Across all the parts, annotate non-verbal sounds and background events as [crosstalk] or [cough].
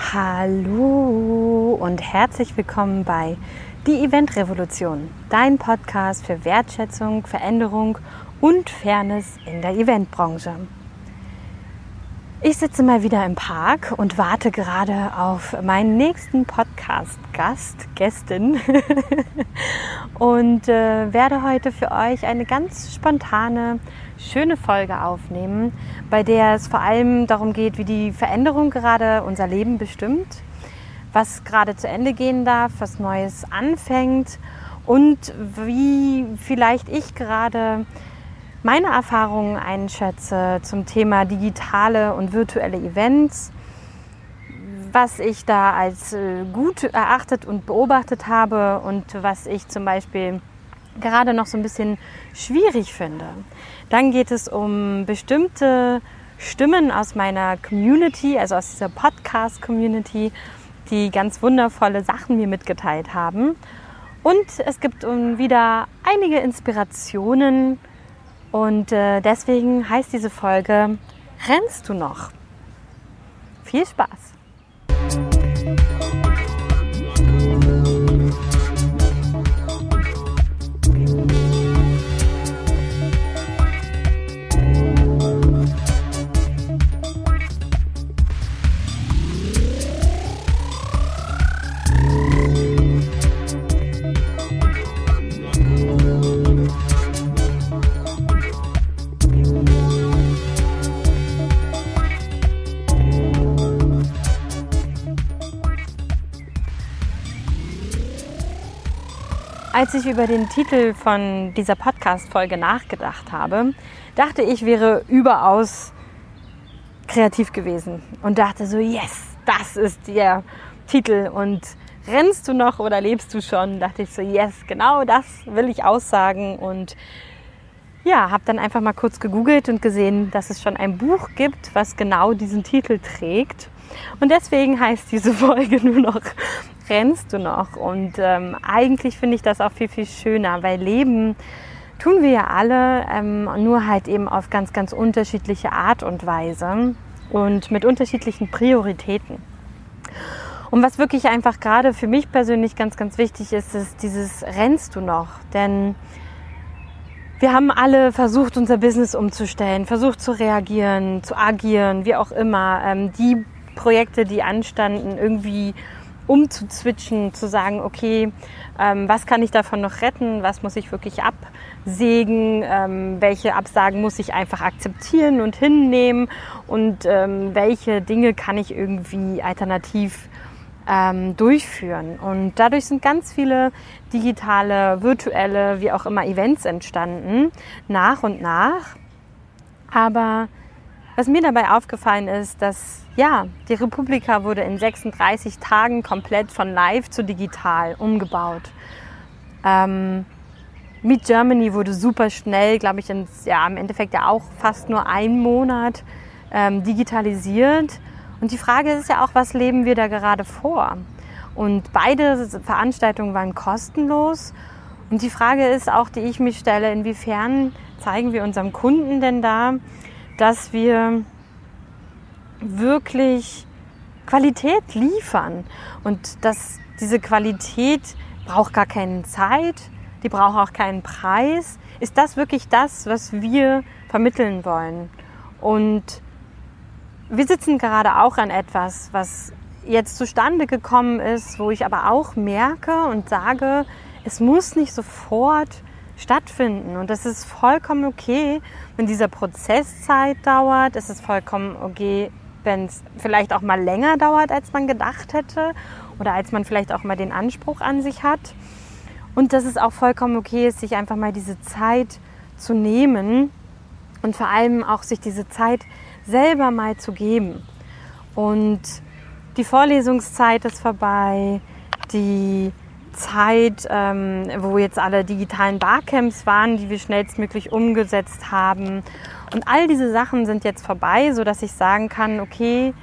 Hallo und herzlich willkommen bei Die Event Revolution, dein Podcast für Wertschätzung, Veränderung und Fairness in der Eventbranche. Ich sitze mal wieder im Park und warte gerade auf meinen nächsten Podcast-Gast, Gästin [laughs] und äh, werde heute für euch eine ganz spontane, schöne Folge aufnehmen, bei der es vor allem darum geht, wie die Veränderung gerade unser Leben bestimmt, was gerade zu Ende gehen darf, was Neues anfängt und wie vielleicht ich gerade meine Erfahrungen einschätze zum Thema digitale und virtuelle Events, was ich da als äh, gut erachtet und beobachtet habe und was ich zum Beispiel gerade noch so ein bisschen schwierig finde. Dann geht es um bestimmte Stimmen aus meiner Community, also aus dieser Podcast-Community, die ganz wundervolle Sachen mir mitgeteilt haben. Und es gibt wieder einige Inspirationen und äh, deswegen heißt diese Folge Rennst du noch? Viel Spaß! Als ich über den Titel von dieser Podcast-Folge nachgedacht habe, dachte ich, wäre überaus kreativ gewesen und dachte so, yes, das ist der Titel und rennst du noch oder lebst du schon? Dachte ich so, yes, genau das will ich aussagen und ja, habe dann einfach mal kurz gegoogelt und gesehen, dass es schon ein Buch gibt, was genau diesen Titel trägt. Und deswegen heißt diese [laughs] Folge nur noch Rennst du noch? Und ähm, eigentlich finde ich das auch viel, viel schöner, weil Leben tun wir ja alle, ähm, nur halt eben auf ganz, ganz unterschiedliche Art und Weise und mit unterschiedlichen Prioritäten. Und was wirklich einfach gerade für mich persönlich ganz, ganz wichtig ist, ist dieses Rennst du noch? Denn wir haben alle versucht, unser Business umzustellen, versucht zu reagieren, zu agieren, wie auch immer. Ähm, die Projekte, die anstanden, irgendwie umzuzwitschen, zu sagen, okay, ähm, was kann ich davon noch retten, was muss ich wirklich absägen, ähm, welche Absagen muss ich einfach akzeptieren und hinnehmen und ähm, welche Dinge kann ich irgendwie alternativ ähm, durchführen. Und dadurch sind ganz viele digitale, virtuelle, wie auch immer Events entstanden, nach und nach. Aber was mir dabei aufgefallen ist, dass ja, die Republika wurde in 36 Tagen komplett von live zu digital umgebaut. Ähm, Meet Germany wurde super schnell, glaube ich, ins, ja, im Endeffekt ja auch fast nur einen Monat ähm, digitalisiert. Und die Frage ist ja auch, was leben wir da gerade vor? Und beide Veranstaltungen waren kostenlos. Und die Frage ist auch, die ich mich stelle, inwiefern zeigen wir unserem Kunden denn da, dass wir wirklich Qualität liefern und dass diese Qualität braucht gar keine Zeit, die braucht auch keinen Preis. Ist das wirklich das, was wir vermitteln wollen? Und wir sitzen gerade auch an etwas, was jetzt zustande gekommen ist, wo ich aber auch merke und sage, es muss nicht sofort stattfinden. Und das ist vollkommen okay, wenn dieser Prozess Zeit dauert. Es ist vollkommen okay, wenn es vielleicht auch mal länger dauert, als man gedacht hätte oder als man vielleicht auch mal den Anspruch an sich hat. Und dass es auch vollkommen okay ist, sich einfach mal diese Zeit zu nehmen und vor allem auch sich diese Zeit selber mal zu geben. Und die Vorlesungszeit ist vorbei, die Zeit, ähm, wo jetzt alle digitalen Barcamps waren, die wir schnellstmöglich umgesetzt haben. Und all diese Sachen sind jetzt vorbei, so dass ich sagen kann, okay,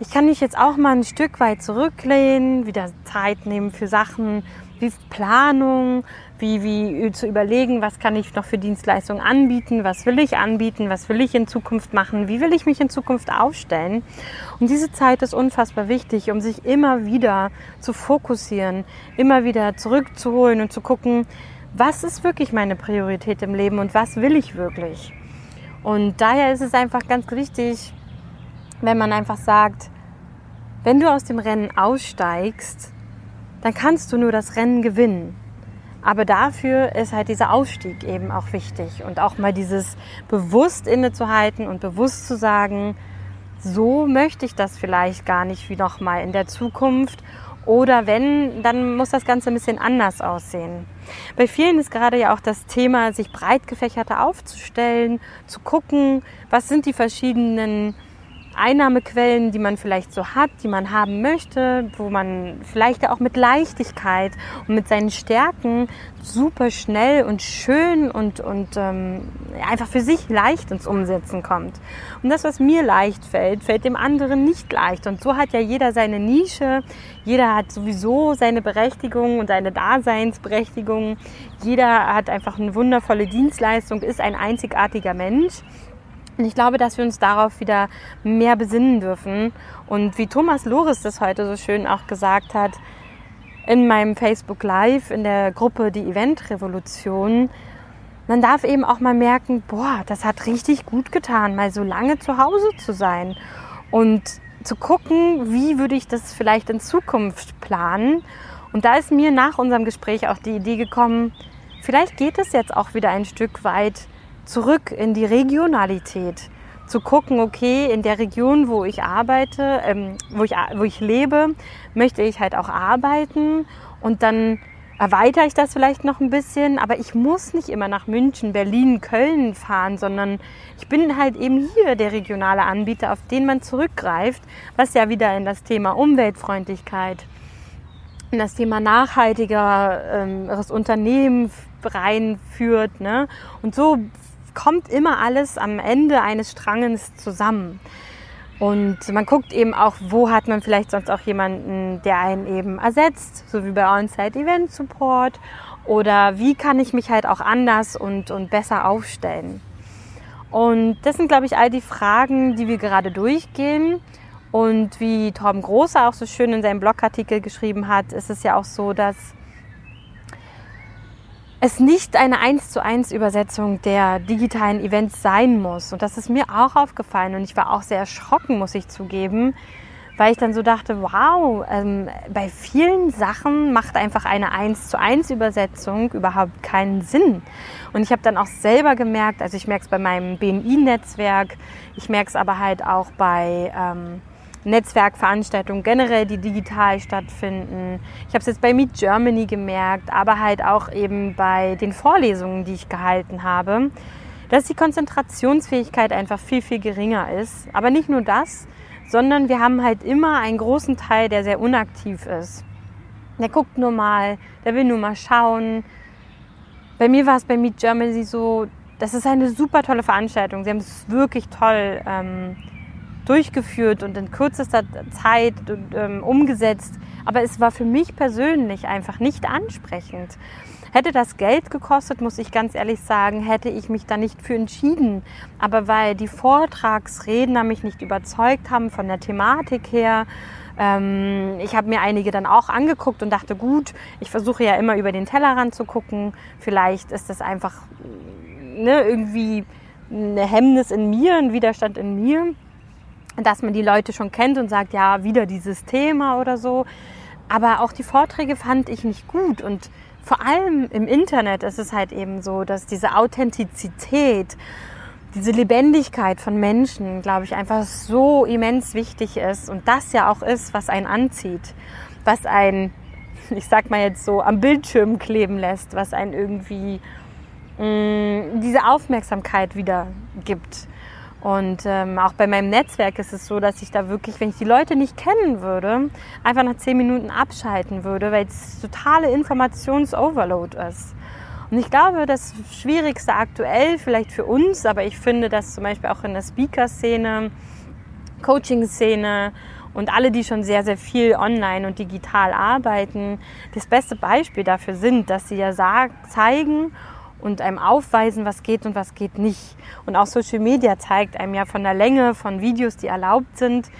ich kann mich jetzt auch mal ein Stück weit zurücklehnen, wieder Zeit nehmen für Sachen, liest Planung, wie, wie zu überlegen, was kann ich noch für Dienstleistungen anbieten, was will ich anbieten, was will ich in Zukunft machen, wie will ich mich in Zukunft aufstellen. Und diese Zeit ist unfassbar wichtig, um sich immer wieder zu fokussieren, immer wieder zurückzuholen und zu gucken, was ist wirklich meine Priorität im Leben und was will ich wirklich. Und daher ist es einfach ganz wichtig, wenn man einfach sagt, wenn du aus dem Rennen aussteigst, dann kannst du nur das Rennen gewinnen. Aber dafür ist halt dieser Ausstieg eben auch wichtig und auch mal dieses bewusst innezuhalten und bewusst zu sagen, so möchte ich das vielleicht gar nicht wie noch mal in der Zukunft oder wenn, dann muss das Ganze ein bisschen anders aussehen. Bei vielen ist gerade ja auch das Thema, sich breit gefächerter aufzustellen, zu gucken, was sind die verschiedenen Einnahmequellen, die man vielleicht so hat, die man haben möchte, wo man vielleicht auch mit Leichtigkeit und mit seinen Stärken super schnell und schön und, und ähm, einfach für sich leicht ins Umsetzen kommt. Und das, was mir leicht fällt, fällt dem anderen nicht leicht. Und so hat ja jeder seine Nische, jeder hat sowieso seine Berechtigung und seine Daseinsberechtigung. Jeder hat einfach eine wundervolle Dienstleistung, ist ein einzigartiger Mensch. Und ich glaube, dass wir uns darauf wieder mehr besinnen dürfen. Und wie Thomas Loris das heute so schön auch gesagt hat, in meinem Facebook Live, in der Gruppe Die Event Revolution, man darf eben auch mal merken, boah, das hat richtig gut getan, mal so lange zu Hause zu sein und zu gucken, wie würde ich das vielleicht in Zukunft planen. Und da ist mir nach unserem Gespräch auch die Idee gekommen, vielleicht geht es jetzt auch wieder ein Stück weit zurück in die Regionalität. Zu gucken, okay, in der Region, wo ich arbeite, ähm, wo, ich, wo ich lebe, möchte ich halt auch arbeiten und dann erweitere ich das vielleicht noch ein bisschen, aber ich muss nicht immer nach München, Berlin, Köln fahren, sondern ich bin halt eben hier der regionale Anbieter, auf den man zurückgreift, was ja wieder in das Thema Umweltfreundlichkeit, in das Thema nachhaltigeres Unternehmen reinführt. Ne? Und so kommt immer alles am Ende eines Stranges zusammen. Und man guckt eben auch, wo hat man vielleicht sonst auch jemanden, der einen eben ersetzt, so wie bei On-Site Event Support. Oder wie kann ich mich halt auch anders und, und besser aufstellen. Und das sind, glaube ich, all die Fragen, die wir gerade durchgehen. Und wie Torben Großer auch so schön in seinem Blogartikel geschrieben hat, ist es ja auch so, dass es nicht eine 1 zu 1 Übersetzung der digitalen Events sein muss. Und das ist mir auch aufgefallen und ich war auch sehr erschrocken, muss ich zugeben, weil ich dann so dachte, wow, ähm, bei vielen Sachen macht einfach eine 1 zu 1 Übersetzung überhaupt keinen Sinn. Und ich habe dann auch selber gemerkt, also ich merke es bei meinem BNI-Netzwerk, ich merke es aber halt auch bei... Ähm, Netzwerkveranstaltungen generell, die digital stattfinden. Ich habe es jetzt bei Meet Germany gemerkt, aber halt auch eben bei den Vorlesungen, die ich gehalten habe, dass die Konzentrationsfähigkeit einfach viel, viel geringer ist. Aber nicht nur das, sondern wir haben halt immer einen großen Teil, der sehr unaktiv ist. Der guckt nur mal, der will nur mal schauen. Bei mir war es bei Meet Germany so, das ist eine super tolle Veranstaltung. Sie haben es wirklich toll ähm, durchgeführt und in kürzester Zeit ähm, umgesetzt. Aber es war für mich persönlich einfach nicht ansprechend. Hätte das Geld gekostet, muss ich ganz ehrlich sagen, hätte ich mich da nicht für entschieden. Aber weil die Vortragsredner mich nicht überzeugt haben von der Thematik her, ähm, ich habe mir einige dann auch angeguckt und dachte, gut, ich versuche ja immer über den Tellerrand zu gucken. Vielleicht ist das einfach ne, irgendwie eine Hemmnis in mir, ein Widerstand in mir dass man die Leute schon kennt und sagt, ja, wieder dieses Thema oder so. Aber auch die Vorträge fand ich nicht gut und vor allem im Internet ist es halt eben so, dass diese Authentizität, diese Lebendigkeit von Menschen, glaube ich, einfach so immens wichtig ist und das ja auch ist, was einen anzieht, was einen, [laughs] ich sag mal jetzt so, am Bildschirm kleben lässt, was einen irgendwie mh, mm, diese Aufmerksamkeit wieder gibt. Und ähm, auch bei meinem Netzwerk ist es so, dass ich da wirklich, wenn ich die Leute nicht kennen würde, einfach nach zehn Minuten abschalten würde, weil es totale Informationsoverload ist. Und ich glaube, das Schwierigste aktuell vielleicht für uns, aber ich finde, dass zum Beispiel auch in der Speaker-Szene, Coaching-Szene Und alle, die schon sehr, sehr viel online und digital arbeiten, das beste Beispiel dafür sind, dass sie ja sagen, zeigen und einem aufweisen, was geht und was geht nicht. Und auch Social Media zeigt einem ja von der Länge von Videos, die erlaubt sind,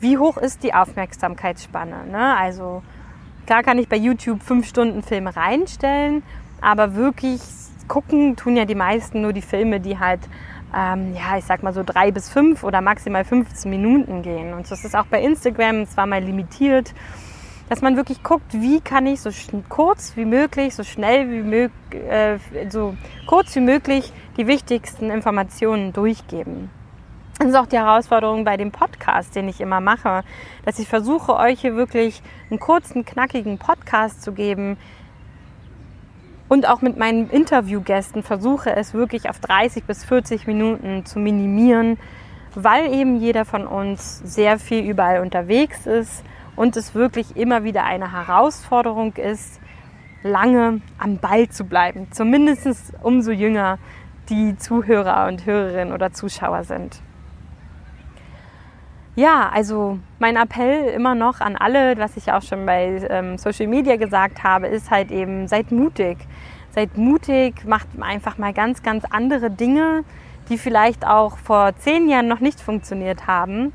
wie hoch ist die Aufmerksamkeitsspanne. Ne? Also klar kann ich bei YouTube fünf Stunden Filme reinstellen, aber wirklich gucken tun ja die meisten nur die Filme, die halt, ähm, ja, ich sag mal so drei bis fünf oder maximal 15 Minuten gehen. Und so ist auch bei Instagram zwar mal limitiert, dass man wirklich guckt, wie kann ich so kurz wie möglich, so schnell wie möglich, äh, so kurz wie möglich die wichtigsten Informationen durchgeben. Das ist auch die Herausforderung bei dem Podcast, den ich immer mache, dass ich versuche, euch hier wirklich einen kurzen, knackigen Podcast zu geben, und auch mit meinen Interviewgästen versuche es wirklich auf 30 bis 40 Minuten zu minimieren, weil eben jeder von uns sehr viel überall unterwegs ist und es wirklich immer wieder eine Herausforderung ist, lange am Ball zu bleiben. Zumindest umso jünger die Zuhörer und Hörerinnen oder Zuschauer sind. Ja, also mein Appell immer noch an alle, was ich auch schon bei ähm, Social Media gesagt habe, ist halt eben, seid mutig. Seid mutig, macht einfach mal ganz, ganz andere Dinge, die vielleicht auch vor zehn Jahren noch nicht funktioniert haben.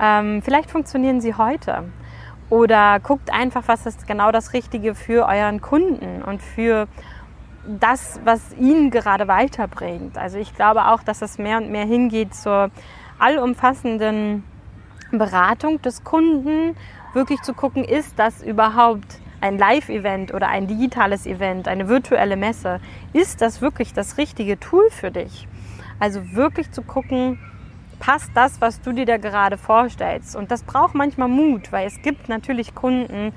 Ähm, vielleicht funktionieren sie heute. Oder guckt einfach, was ist genau das Richtige für euren Kunden und für das, was ihn gerade weiterbringt. Also ich glaube auch, dass es mehr und mehr hingeht zur allumfassenden Beratung des Kunden wirklich zu gucken, ist das überhaupt ein Live-Event oder ein digitales Event, eine virtuelle Messe, ist das wirklich das richtige Tool für dich? Also wirklich zu gucken, passt das, was du dir da gerade vorstellst? Und das braucht manchmal Mut, weil es gibt natürlich Kunden,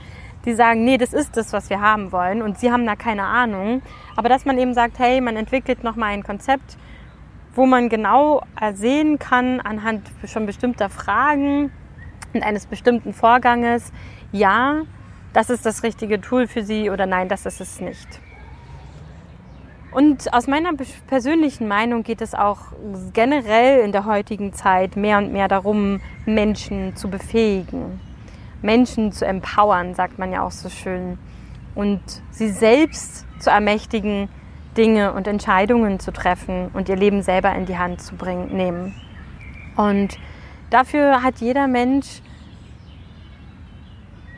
die sagen, nee, das ist das, was wir haben wollen und sie haben da keine Ahnung. Aber dass man eben sagt, hey, man entwickelt nochmal ein Konzept, wo man genau sehen kann anhand schon bestimmter Fragen und eines bestimmten Vorganges, ja, das ist das richtige Tool für Sie oder nein, das ist es nicht. Und aus meiner persönlichen Meinung geht es auch generell in der heutigen Zeit mehr und mehr darum, Menschen zu befähigen, Menschen zu empowern, sagt man ja auch so schön, und sie selbst zu ermächtigen, Dinge und Entscheidungen zu treffen und ihr Leben selber in die Hand zu bringen, nehmen. Und dafür hat jeder Mensch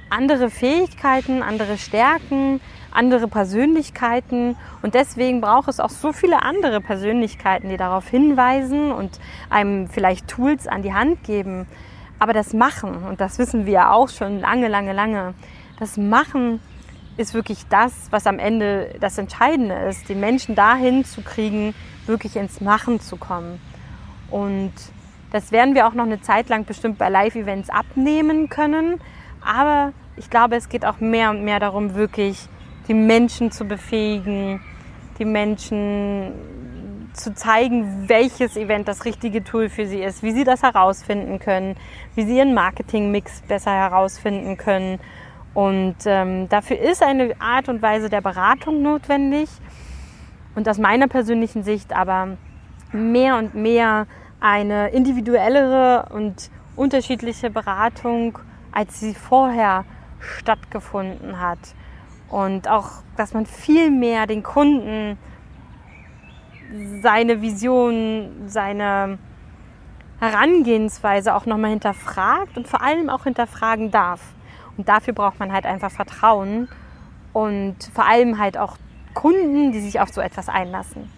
andere Fähigkeiten, andere Stärken, andere Persönlichkeiten und deswegen braucht es auch so viele andere Persönlichkeiten, die darauf hinweisen und einem vielleicht Tools an die Hand geben. Aber das Machen, und das wissen wir ja auch schon lange, lange, lange, das Machen ist wirklich das, was am Ende das Entscheidende ist, den Menschen dahin zu kriegen, wirklich ins Machen zu kommen. Und das werden wir auch noch eine Zeit lang bestimmt bei Live-Events abnehmen können. Aber ich glaube, es geht auch mehr und mehr darum, wirklich die Menschen zu befähigen, die Menschen zu zeigen, welches Event das richtige Tool für sie ist, wie sie das herausfinden können, wie sie ihren Marketing-Mix besser herausfinden können und ähm, dafür ist eine Art und Weise der Beratung notwendig. Und aus meiner persönlichen Sicht aber mehr und mehr eine individuellere und unterschiedliche Beratung, als sie vorher stattgefunden hat. Und auch, dass man viel mehr den Kunden seine Vision, seine Herangehensweise auch nochmal hinterfragt und vor allem auch hinterfragen darf. Und dafür braucht man halt einfach Vertrauen und vor allem halt auch Kunden, die sich auf so etwas einlassen.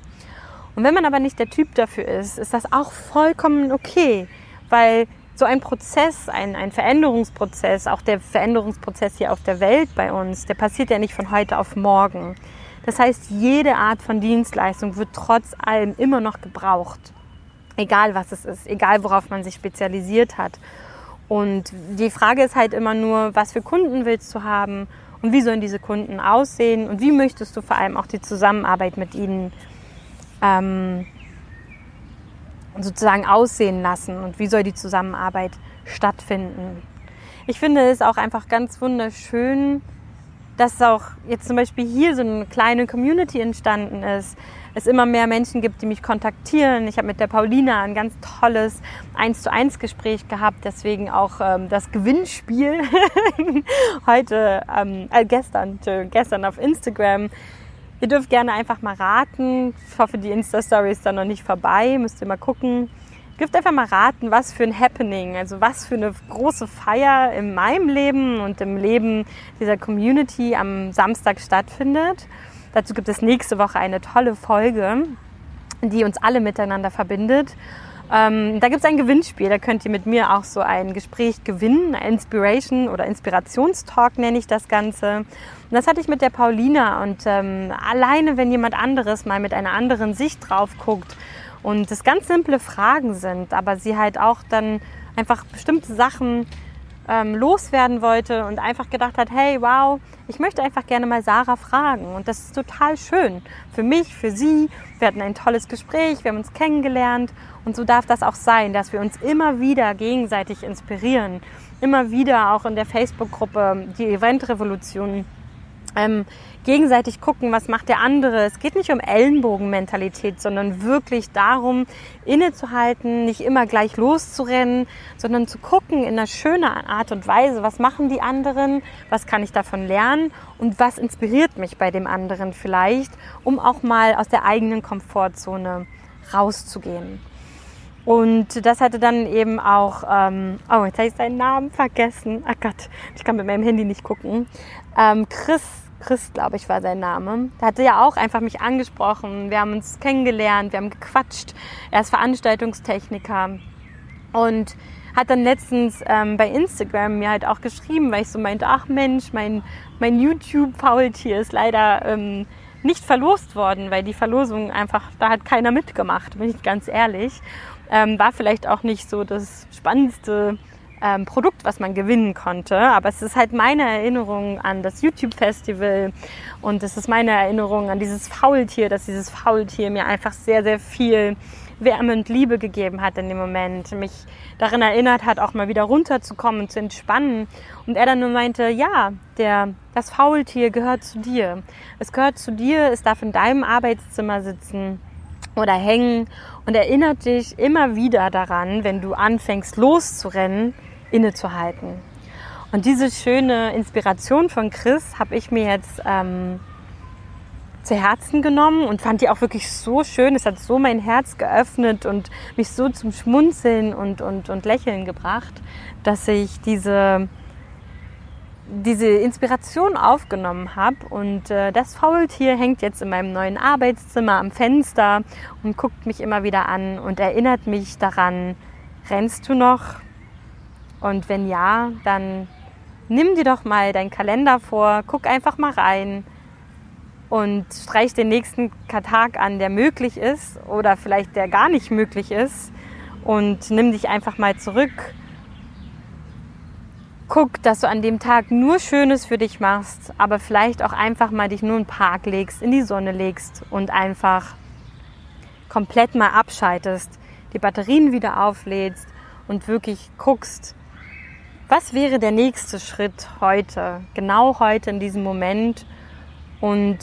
Und wenn man aber nicht der Typ dafür ist, ist das auch vollkommen okay, weil so ein Prozess, ein, ein Veränderungsprozess, auch der Veränderungsprozess hier auf der Welt bei uns, der passiert ja nicht von heute auf morgen. Das heißt, jede Art von Dienstleistung wird trotz allem immer noch gebraucht. Egal was es ist, egal worauf man sich spezialisiert hat. Und die Frage ist halt immer nur, was für Kunden willst du haben und wie sollen diese Kunden aussehen und wie möchtest du vor allem auch die Zusammenarbeit mit ihnen ähm, sozusagen aussehen lassen und wie soll die Zusammenarbeit stattfinden. Ich finde es auch einfach ganz wunderschön, dass auch jetzt zum Beispiel hier so eine kleine Community entstanden ist. Es immer mehr Menschen gibt, die mich kontaktieren. Ich habe mit der Paulina ein ganz tolles 1 zu 1 Gespräch gehabt, deswegen auch ähm, das Gewinnspiel [laughs] heute, ähm, äh, gestern, gestern auf Instagram. Ihr dürft gerne einfach mal raten. Ich hoffe, die Insta-Story ist dann noch nicht vorbei. Müsst ihr mal gucken. Ihr dürft einfach mal raten, was für ein Happening, also was für eine große Feier in meinem Leben und im Leben dieser Community am Samstag stattfindet. Dazu gibt es nächste Woche eine tolle Folge, die uns alle miteinander verbindet. Ähm, da gibt es ein Gewinnspiel, da könnt ihr mit mir auch so ein Gespräch gewinnen, Inspiration oder Inspirationstalk nenne ich das Ganze. Und das hatte ich mit der Paulina. Und ähm, alleine, wenn jemand anderes mal mit einer anderen Sicht drauf guckt, und es ganz simple Fragen sind, aber sie halt auch dann einfach bestimmte Sachen ähm, loswerden wollte und einfach gedacht hat, hey, wow, ich möchte einfach gerne mal Sarah fragen. Und das ist total schön. Für mich, für sie. Wir hatten ein tolles Gespräch, wir haben uns kennengelernt. Und so darf das auch sein, dass wir uns immer wieder gegenseitig inspirieren. Immer wieder auch in der Facebook-Gruppe, die Eventrevolution ähm, gegenseitig gucken, was macht der andere. Es geht nicht um Ellenbogenmentalität, sondern wirklich darum, innezuhalten, nicht immer gleich loszurennen, sondern zu gucken in einer schönen Art und Weise, was machen die anderen, was kann ich davon lernen und was inspiriert mich bei dem anderen vielleicht, um auch mal aus der eigenen Komfortzone rauszugehen. Und das hatte dann eben auch, ähm, oh, jetzt habe ich seinen Namen vergessen. Ach Gott, ich kann mit meinem Handy nicht gucken. Ähm, Chris Chris, glaube ich, war sein Name. Der hatte ja auch einfach mich angesprochen. Wir haben uns kennengelernt, wir haben gequatscht. Er ist Veranstaltungstechniker und hat dann letztens ähm, bei Instagram mir halt auch geschrieben, weil ich so meinte, ach Mensch, mein, mein YouTube-Faultier ist leider ähm, nicht verlost worden, weil die Verlosung einfach, da hat keiner mitgemacht, bin ich ganz ehrlich. Ähm, war vielleicht auch nicht so das spannendste ähm, Produkt, was man gewinnen konnte. Aber es ist halt meine Erinnerung an das YouTube-Festival und es ist meine Erinnerung an dieses Faultier, dass dieses Faultier mir einfach sehr, sehr viel Wärme und Liebe gegeben hat in dem Moment, mich darin erinnert hat, auch mal wieder runterzukommen und zu entspannen. Und er dann nur meinte, ja, der, das Faultier gehört zu dir. Es gehört zu dir, es darf in deinem Arbeitszimmer sitzen oder hängen und erinnert dich immer wieder daran, wenn du anfängst loszurennen, innezuhalten. Und diese schöne Inspiration von Chris habe ich mir jetzt ähm, zu Herzen genommen und fand die auch wirklich so schön. Es hat so mein Herz geöffnet und mich so zum Schmunzeln und, und, und Lächeln gebracht, dass ich diese, diese Inspiration aufgenommen habe. Und äh, das Faultier hängt jetzt in meinem neuen Arbeitszimmer am Fenster und guckt mich immer wieder an und erinnert mich daran, rennst du noch? Und wenn ja, dann nimm dir doch mal deinen Kalender vor, guck einfach mal rein und streich den nächsten Tag an, der möglich ist oder vielleicht der gar nicht möglich ist und nimm dich einfach mal zurück. Guck, dass du an dem Tag nur Schönes für dich machst, aber vielleicht auch einfach mal dich nur in den Park legst, in die Sonne legst und einfach komplett mal abschaltest, die Batterien wieder auflädst und wirklich guckst, was wäre der nächste Schritt heute, genau heute in diesem Moment? Und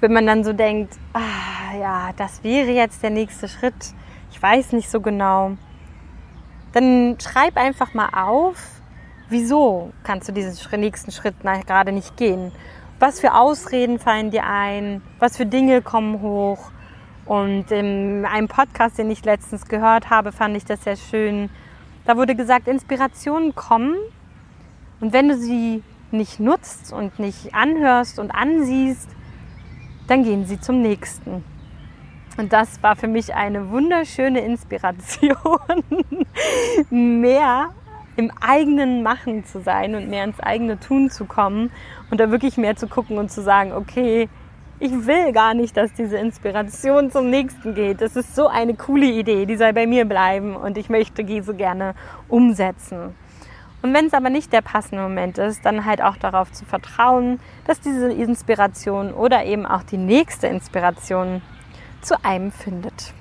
wenn man dann so denkt, ah, ja, das wäre jetzt der nächste Schritt, ich weiß nicht so genau, dann schreib einfach mal auf, wieso kannst du diesen nächsten Schritt gerade nicht gehen? Was für Ausreden fallen dir ein? Was für Dinge kommen hoch? Und in einem Podcast, den ich letztens gehört habe, fand ich das sehr schön da wurde gesagt, Inspirationen kommen und wenn du sie nicht nutzt und nicht anhörst und ansiehst, dann gehen sie zum nächsten. Und das war für mich eine wunderschöne Inspiration, [laughs] mehr im eigenen Machen zu sein und mehr ins eigene Tun zu kommen und da wirklich mehr zu gucken und zu sagen, okay, ich will gar nicht, dass diese Inspiration zum nächsten geht. Das ist so eine coole Idee, die soll bei mir bleiben und ich möchte die so gerne umsetzen. Und wenn es aber nicht der passende Moment ist, dann halt auch darauf zu vertrauen, dass diese Inspiration oder eben auch die nächste Inspiration zu einem findet.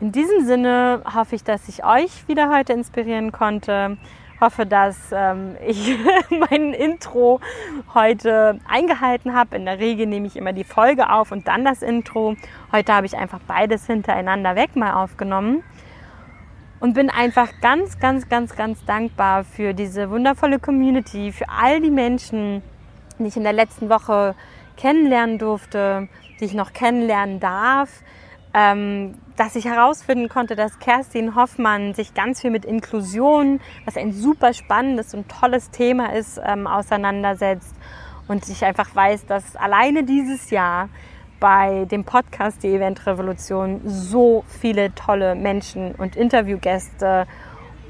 In diesem Sinne hoffe ich, dass ich euch wieder heute inspirieren konnte. Hoffe, dass ähm, ich [laughs] mein Intro heute eingehalten habe. In der Regel nehme ich immer die Folge auf und dann das Intro. Heute habe ich einfach beides hintereinander weg mal aufgenommen und bin einfach ganz, ganz, ganz, ganz dankbar für diese wundervolle Community, für all die Menschen, die ich in der letzten Woche kennenlernen durfte, die ich noch kennenlernen darf, ähm, dass ich herausfinden konnte, dass Kerstin Hoffmann sich ganz viel mit Inklusion, was ein super spannendes und tolles Thema ist, ähm, auseinandersetzt und ich einfach weiß, dass alleine dieses Jahr bei dem Podcast Die Event Revolution so viele tolle Menschen und Interviewgäste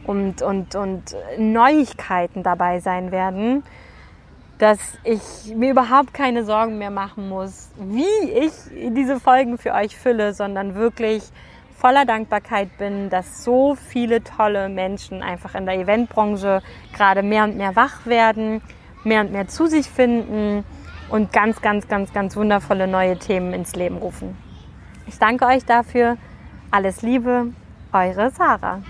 und, und, und Neuigkeiten dabei sein werden, dass ich mir überhaupt keine Sorgen mehr machen muss, wie ich diese Folgen für euch fülle, sondern wirklich voller Dankbarkeit bin, dass so viele tolle Menschen einfach in der Eventbranche gerade mehr und mehr wach werden, mehr und mehr zu sich finden und ganz, ganz, ganz, ganz wundervolle neue Themen ins Leben rufen. Ich danke euch dafür. Alles Liebe, eure Sarah.